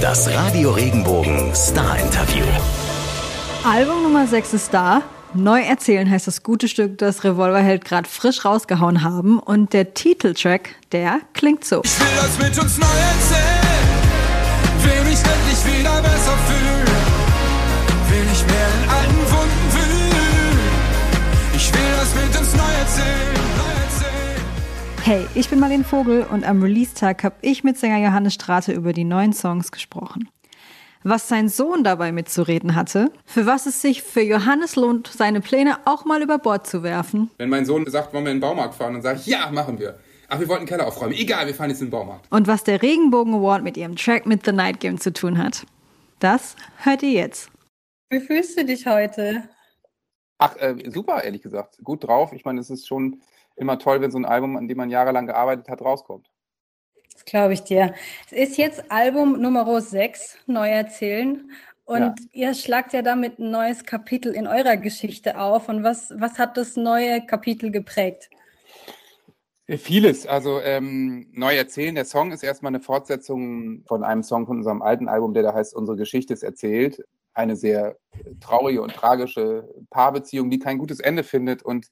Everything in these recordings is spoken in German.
Das Radio Regenbogen Star Interview. Album Nummer 6 ist da. Neu erzählen heißt das gute Stück, das Revolverheld gerade frisch rausgehauen haben. Und der Titeltrack, der klingt so. Ich will das mit uns neu erzählen. Will mich endlich wieder besser fühlen. Will nicht mehr in alten Wunden Hey, ich bin Marlene Vogel und am Release-Tag habe ich mit Sänger Johannes Strate über die neuen Songs gesprochen. Was sein Sohn dabei mitzureden hatte, für was es sich für Johannes lohnt, seine Pläne auch mal über Bord zu werfen Wenn mein Sohn sagt, wollen wir in den Baumarkt fahren, dann sage ich, ja, machen wir. Ach, wir wollten Keller aufräumen. Egal, wir fahren jetzt in den Baumarkt. und was der Regenbogen Award mit ihrem Track mit The Night Game zu tun hat. Das hört ihr jetzt. Wie fühlst du dich heute? Ach, äh, super, ehrlich gesagt. Gut drauf. Ich meine, es ist schon immer toll, wenn so ein Album, an dem man jahrelang gearbeitet hat, rauskommt. Das glaube ich dir. Es ist jetzt Album Nummer 6, Neu erzählen. Und Ja. ihr schlagt ja damit ein neues Kapitel in eurer Geschichte auf. Und was, was hat das neue Kapitel geprägt? Vieles. Also ähm, neu erzählen. Der Song ist erstmal eine Fortsetzung von einem Song von unserem alten Album, der da heißt Unsere Geschichte ist erzählt. Eine sehr traurige und tragische Paarbeziehung, die kein gutes Ende findet und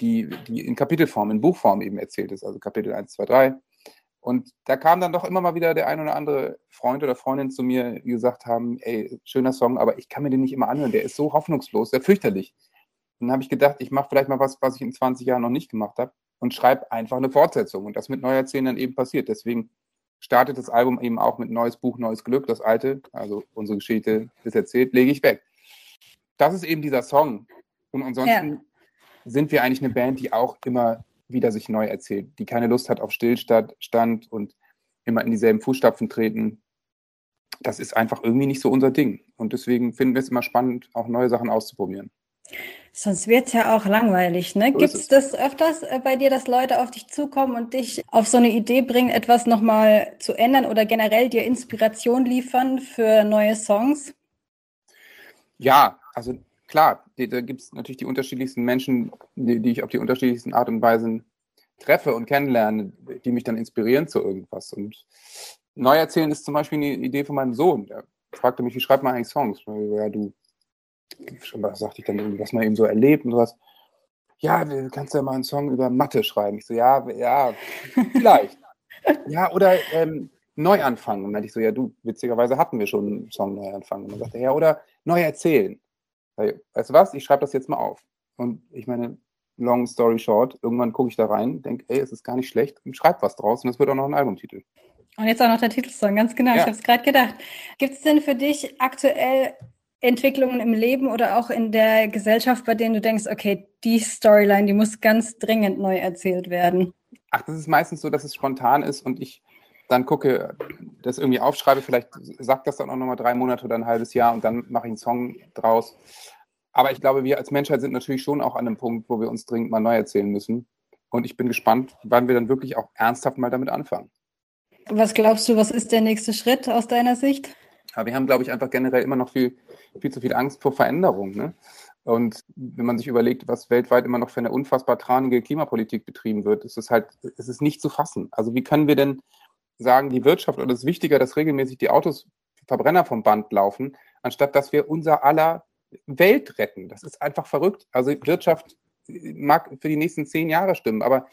die, die in Kapitelform, in Buchform eben erzählt ist. Also Kapitel 1, 2, 3. Und da kam dann doch immer mal wieder der ein oder andere Freund oder Freundin zu mir, die gesagt haben, ey, schöner Song, aber ich kann mir den nicht immer anhören. Der ist so hoffnungslos, sehr fürchterlich. Dann habe ich gedacht, ich mache vielleicht mal was, was ich in 20 Jahren noch nicht gemacht habe und schreibe einfach eine Fortsetzung. Und das mit Neuerzählen dann eben passiert. Deswegen startet das Album eben auch mit neues Buch, neues Glück. Das alte, also unsere Geschichte ist erzählt, lege ich weg. Das ist eben dieser Song. Und ansonsten sind wir eigentlich eine Band, die auch immer wieder sich neu erzählt, die keine Lust hat auf Stillstand Stand und immer in dieselben Fußstapfen treten. Das ist einfach irgendwie nicht so unser Ding. Und deswegen finden wir es immer spannend, auch neue Sachen auszuprobieren. Sonst wird es ja auch langweilig, ne? So Gibt es. das öfters äh, bei dir, dass Leute auf dich zukommen und dich auf so eine Idee bringen, etwas nochmal zu ändern oder generell dir Inspiration liefern für neue Songs? Ja, also klar, da gibt es natürlich die unterschiedlichsten Menschen, die, die ich auf die unterschiedlichsten Art und Weisen treffe und kennenlerne, die mich dann inspirieren zu irgendwas. Und Neuerzählen ist zum Beispiel eine Idee von meinem Sohn. Der fragte mich, wie schreibt man eigentlich Songs? Ja, du, schon was sagte ich dann irgendwie, was man eben so erlebt und sowas. Ja, du kannst ja mal einen Song über Mathe schreiben. Ich so, ja, ja, vielleicht. ja, oder ähm, Neuanfang. Und dann meinte ich so, ja, du, witzigerweise hatten wir schon einen Song Neuanfang. Und dann sagte er, ja, oder neu erzählen. Weil, weißt du was, ich schreibe das jetzt mal auf. Und ich meine, long story short, irgendwann gucke ich da rein, denke, ey, es ist gar nicht schlecht und schreibe was draus und das wird auch noch ein Albumtitel. Und jetzt auch noch der Titelsong, ganz genau. Ich Ja. habe es gerade gedacht. Gibt es denn für dich aktuell Entwicklungen im Leben oder auch in der Gesellschaft, bei denen du denkst, okay, die Storyline, die muss ganz dringend neu erzählt werden? Ach, das ist meistens so, dass es spontan ist und ich dann gucke, das irgendwie aufschreibe, vielleicht sagt das dann auch nochmal drei Monate oder ein halbes Jahr und dann mache ich einen Song draus. Aber ich glaube, wir als Menschheit sind natürlich schon auch an einem Punkt, wo wir uns dringend mal neu erzählen müssen. Und ich bin gespannt, wann wir dann wirklich auch ernsthaft mal damit anfangen. Was glaubst du, was ist der nächste Schritt aus deiner Sicht? Aber wir haben, glaube ich, einfach generell immer noch viel, viel zu viel Angst vor Veränderung. Ne? Und wenn man sich überlegt, was weltweit immer noch für eine unfassbar tranige Klimapolitik betrieben wird, ist es halt, es ist nicht zu fassen. Also wie können wir denn sagen, die Wirtschaft oder es ist wichtiger, dass regelmäßig die Autos Verbrenner vom Band laufen, anstatt dass wir unser aller Welt retten. Das ist einfach verrückt. Also Wirtschaft mag für die nächsten zehn Jahre stimmen, aber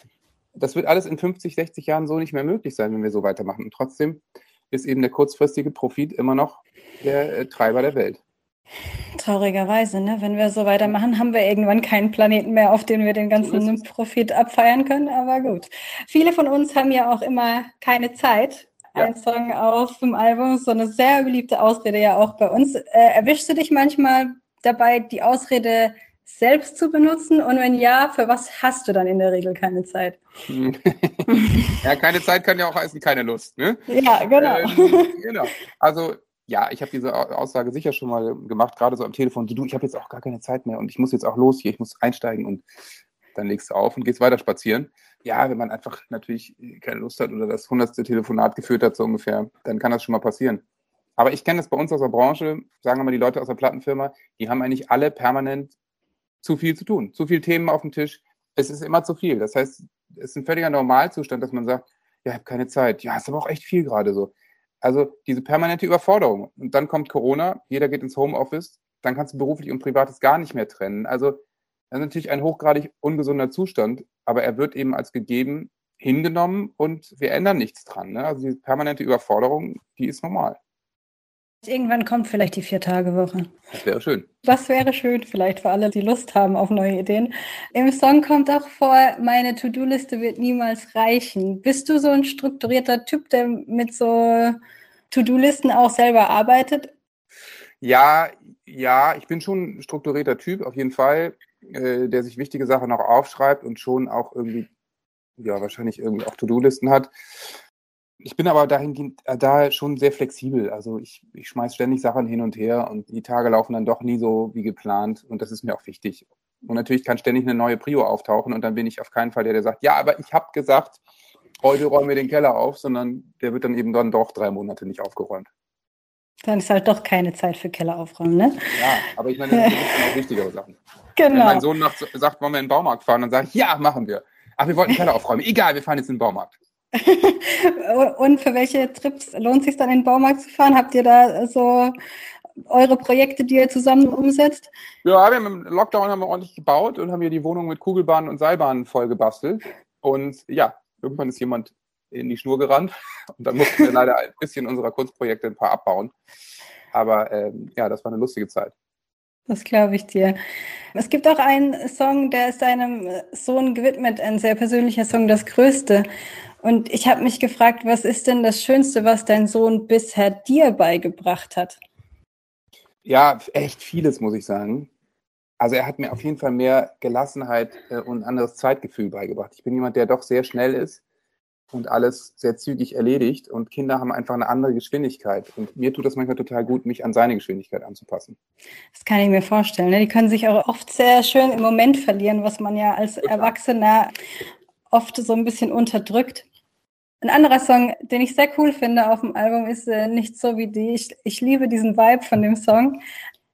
das wird alles in 50, 60 Jahren so nicht mehr möglich sein, wenn wir so weitermachen. Und trotzdem ist eben der kurzfristige Profit immer noch der äh, Treiber der Welt. Traurigerweise, ne? Wenn wir so weitermachen, haben wir irgendwann keinen Planeten mehr, auf den wir den So ganzen es. Profit abfeiern können. Aber gut. Viele von uns haben ja auch immer keine Zeit. Ja. Ein Song auf dem Album, so eine sehr beliebte Ausrede ja auch bei uns. Äh, erwischst du dich manchmal dabei, die Ausrede selbst zu benutzen? Und wenn ja, für was hast du dann in der Regel keine Zeit? ja, keine Zeit kann ja auch heißen, keine Lust. Ne? Ja, genau. Ähm, genau. Also ja, ich habe diese Au- Aussage sicher schon mal gemacht, gerade so am Telefon. Du, ich habe jetzt auch gar keine Zeit mehr und ich muss jetzt auch los hier, ich muss einsteigen und dann legst du auf und gehst weiter spazieren. Ja, wenn man einfach natürlich keine Lust hat oder das hundertste Telefonat geführt hat, so ungefähr, dann kann das schon mal passieren. Aber ich kenne das bei uns aus der Branche, sagen wir mal die Leute aus der Plattenfirma, die haben eigentlich alle permanent zu viel zu tun, zu viele Themen auf dem Tisch. Es ist immer zu viel. Das heißt, es ist ein völliger Normalzustand, dass man sagt, ja, ich habe keine Zeit. Ja, ist aber auch echt viel gerade so. Also diese permanente Überforderung. Und dann kommt Corona, jeder geht ins Homeoffice, dann kannst du beruflich und privates gar nicht mehr trennen. Also das ist natürlich ein hochgradig ungesunder Zustand, aber er wird eben als gegeben hingenommen und wir ändern nichts dran. Ne? Also diese permanente Überforderung, die ist normal. Irgendwann kommt vielleicht die Vier-Tage-Woche. Das wäre schön. Das wäre schön, vielleicht für alle, die Lust haben auf neue Ideen. Im Song kommt auch vor, meine To-Do-Liste wird niemals reichen. Bist du so ein strukturierter Typ, der mit so To-Do-Listen auch selber arbeitet? Ja, ja, ich bin schon ein strukturierter Typ, auf jeden Fall, äh, der sich wichtige Sachen auch aufschreibt und schon auch irgendwie, ja, wahrscheinlich irgendwie auch To-Do-Listen hat. Ich bin aber dahingehend äh, da schon sehr flexibel. Also ich, ich schmeiß ständig Sachen hin und her und die Tage laufen dann doch nie so wie geplant und das ist mir auch wichtig. Und natürlich kann ständig eine neue Prio auftauchen und dann bin ich auf keinen Fall der, der sagt, ja, aber ich habe gesagt, heute räumen wir den Keller auf, sondern der wird dann eben dann doch drei Monate nicht aufgeräumt. Dann ist halt doch keine Zeit für Keller aufräumen, ne? Ja, aber ich meine, das sind auch wichtigere Sachen. Genau. Wenn mein Sohn sagt, wollen wir in den Baumarkt fahren, dann sage ich, ja, machen wir. Ach, wir wollten den Keller aufräumen. Egal, wir fahren jetzt in den Baumarkt. Und für welche Trips lohnt es sich dann in den Baumarkt zu fahren? Habt ihr da so eure Projekte, die ihr zusammen umsetzt? Ja, wir haben im Lockdown haben wir ordentlich gebaut und haben hier die Wohnung mit Kugelbahnen und Seilbahnen voll gebastelt. Und ja, irgendwann ist jemand in die Schnur gerannt und dann mussten wir leider ein bisschen unserer Kunstprojekte ein paar abbauen. Aber ähm, ja, das war eine lustige Zeit. Das glaube ich dir. Es gibt auch einen Song, der ist deinem Sohn gewidmet, ein sehr persönlicher Song, das Größte. Und ich habe mich gefragt, was ist denn das Schönste, was dein Sohn bisher dir beigebracht hat? Ja, echt vieles, muss ich sagen. Also er hat mir auf jeden Fall mehr Gelassenheit äh, und ein anderes Zeitgefühl beigebracht. Ich bin jemand, der doch sehr schnell ist und alles sehr zügig erledigt. Und Kinder haben einfach eine andere Geschwindigkeit. Und mir tut das manchmal total gut, mich an seine Geschwindigkeit anzupassen. Das kann ich mir vorstellen. Ne? Die können sich auch oft sehr schön im Moment verlieren, was man ja als Erwachsener oft so ein bisschen unterdrückt. Ein anderer Song, den ich sehr cool finde auf dem Album, ist äh, Nicht so wie die. Ich, ich liebe diesen Vibe von dem Song.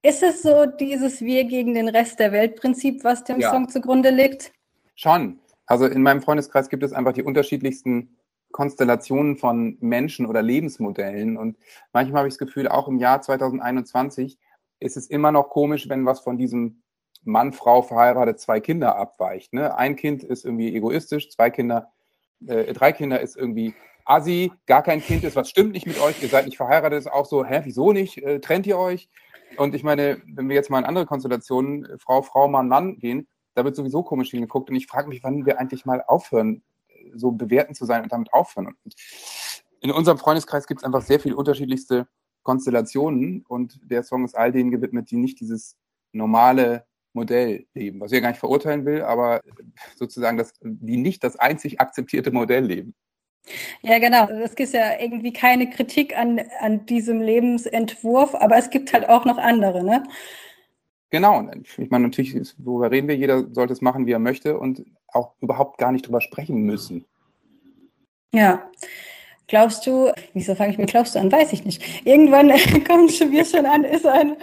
Ist es so dieses Wir gegen den Rest der Welt-Prinzip, was dem ja. Song zugrunde liegt? Schon. Also in meinem Freundeskreis gibt es einfach die unterschiedlichsten Konstellationen von Menschen oder Lebensmodellen. Und manchmal habe ich das Gefühl, auch im Jahr 2021 ist es immer noch komisch, wenn was von diesem Mann, Frau, verheiratet, zwei Kinder abweicht. Ne? Ein Kind ist irgendwie egoistisch, zwei Kinder äh, drei Kinder ist irgendwie assi, gar kein Kind ist, was stimmt nicht mit euch, ihr seid nicht verheiratet, ist auch so, hä, wieso nicht, äh, trennt ihr euch? Und ich meine, wenn wir jetzt mal in andere Konstellationen, äh, Frau, Frau, Mann, Mann gehen, da wird sowieso komisch hingeguckt und ich frage mich, wann wir eigentlich mal aufhören, so bewerten zu sein und damit aufhören. Und in unserem Freundeskreis gibt es einfach sehr viele unterschiedlichste Konstellationen und der Song ist all denen gewidmet, die nicht dieses normale Modell leben, was ich ja gar nicht verurteilen will, aber sozusagen das, die nicht das einzig akzeptierte Modell leben. Ja, genau. Es gibt ja irgendwie keine Kritik an, an diesem Lebensentwurf, aber es gibt halt auch noch andere, ne? Genau. Ich meine, natürlich, worüber reden wir? Jeder sollte es machen, wie er möchte und auch überhaupt gar nicht drüber sprechen müssen. Ja. Glaubst du, wieso fange ich mit glaubst du an? Weiß ich nicht. Irgendwann kommt schon wir schon an, ist ein,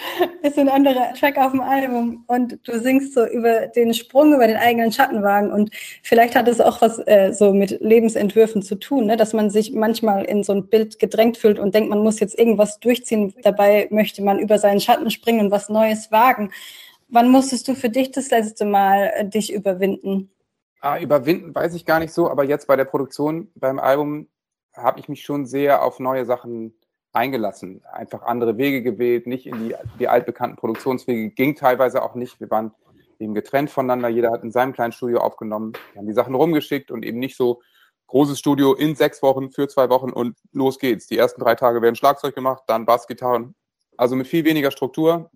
ist ein anderer Track auf dem Album und du singst so über den Sprung über den eigenen Schattenwagen und vielleicht hat es auch was äh, so mit Lebensentwürfen zu tun, ne? dass man sich manchmal in so ein Bild gedrängt fühlt und denkt, man muss jetzt irgendwas durchziehen. Dabei möchte man über seinen Schatten springen und was Neues wagen. Wann musstest du für dich das letzte Mal äh, dich überwinden? Ah, überwinden weiß ich gar nicht so, aber jetzt bei der Produktion beim Album habe ich mich schon sehr auf neue Sachen eingelassen. Einfach andere Wege gewählt, nicht in die, die altbekannten Produktionswege, ging teilweise auch nicht. Wir waren eben getrennt voneinander, jeder hat in seinem kleinen Studio aufgenommen, wir haben die Sachen rumgeschickt und eben nicht so großes Studio in sechs Wochen, für zwei Wochen und los geht's. Die ersten drei Tage werden Schlagzeug gemacht, dann Bass, Gitarren. Also mit viel weniger Struktur,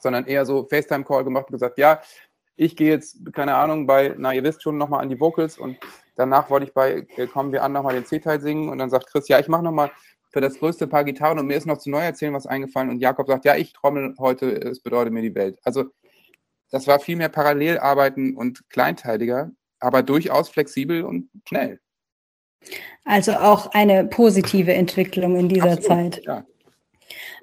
sondern eher so FaceTime-Call gemacht und gesagt, ja, ich gehe jetzt, keine Ahnung, bei, na, ihr wisst schon, nochmal an die Vocals und danach wollte ich bei äh, Kommen wir an nochmal den C-Teil singen und dann sagt Chris, ja, ich mache nochmal für das größte Paar Gitarren und mir ist noch zu neu erzählen was eingefallen und Jakob sagt, ja, ich trommel heute, es bedeutet mir die Welt. Also das war viel mehr Parallelarbeiten und kleinteiliger, aber durchaus flexibel und schnell. Also auch eine positive Entwicklung in dieser Absolut, Zeit. Ja.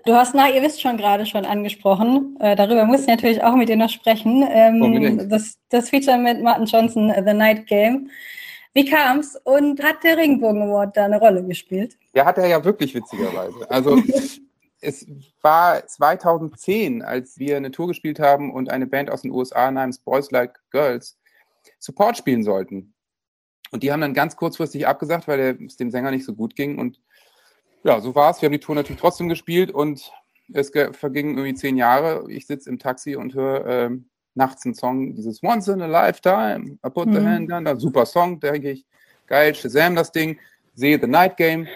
Du hast, na, ihr wisst schon gerade schon angesprochen. Äh, darüber muss ich natürlich auch mit dir noch sprechen. Ähm, das, das Feature mit Martin Johnson, The Night Game. Wie kam's und hat der Regenbogen Award da eine Rolle gespielt? Ja, hat er ja wirklich witzigerweise. Also es war 2010, als wir eine Tour gespielt haben und eine Band aus den USA namens Boys Like Girls Support spielen sollten. Und die haben dann ganz kurzfristig abgesagt, weil es dem Sänger nicht so gut ging. Und ja, so war es. Wir haben die Tour natürlich trotzdem gespielt und es vergingen irgendwie zehn Jahre. Ich sitze im Taxi und höre äh, nachts einen Song, dieses Once in a Lifetime, I put the mhm. hand down, super Song, denke ich, geil, Shazam das Ding, sehe The Night Game,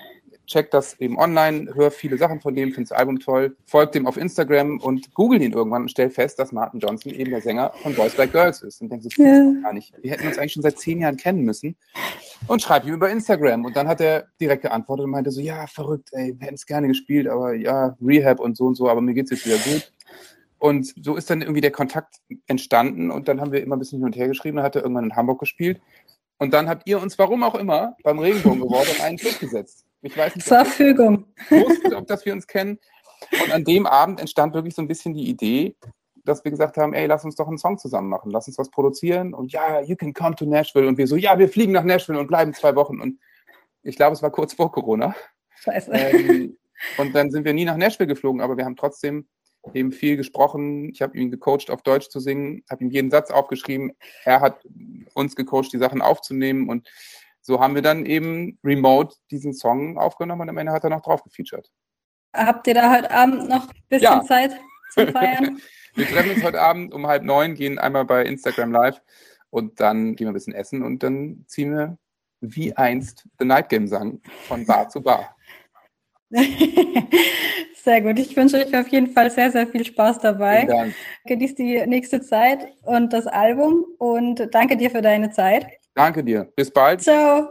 check das eben online, höre viele Sachen von dem, finde das Album toll, folgt dem auf Instagram und google ihn irgendwann und stell fest, dass Martin Johnson eben der Sänger von Boys Like Girls ist. Und denke, das ja. gar nicht. Wir hätten uns eigentlich schon seit zehn Jahren kennen müssen. Und schreibe ihm über Instagram. Und dann hat er direkt geantwortet und meinte so, ja, verrückt, ey, wir hätten es gerne gespielt, aber ja, Rehab und so und so, aber mir geht es jetzt wieder gut. Und so ist dann irgendwie der Kontakt entstanden und dann haben wir immer ein bisschen hin und her geschrieben. Dann hat er irgendwann in Hamburg gespielt. Und dann habt ihr uns, warum auch immer, beim Regenbogen geworden einen Club gesetzt. Ich weiß nicht, Verfügung. Wusste, ob dass wir uns kennen. Und an dem Abend entstand wirklich so ein bisschen die Idee, dass wir gesagt haben, ey, lass uns doch einen Song zusammen machen, lass uns was produzieren und ja, you can come to Nashville und wir so, ja, wir fliegen nach Nashville und bleiben zwei Wochen und ich glaube, es war kurz vor Corona. Scheiße. Ähm, und dann sind wir nie nach Nashville geflogen, aber wir haben trotzdem eben viel gesprochen. Ich habe ihn gecoacht, auf Deutsch zu singen, habe ihm jeden Satz aufgeschrieben. Er hat uns gecoacht, die Sachen aufzunehmen und so haben wir dann eben remote diesen Song aufgenommen und am Ende hat er noch drauf gefeatured. Habt ihr da heute Abend noch ein bisschen ja. Zeit zum Feiern? wir treffen uns heute Abend um halb neun, gehen einmal bei Instagram live und dann gehen wir ein bisschen essen und dann ziehen wir wie einst The Night Game sang von Bar zu Bar. Sehr gut. Ich wünsche euch auf jeden Fall sehr, sehr viel Spaß dabei. Vielen Dank. Genießt die nächste Zeit und das Album und danke dir für deine Zeit. Danke dir. Bis bald. Ciao.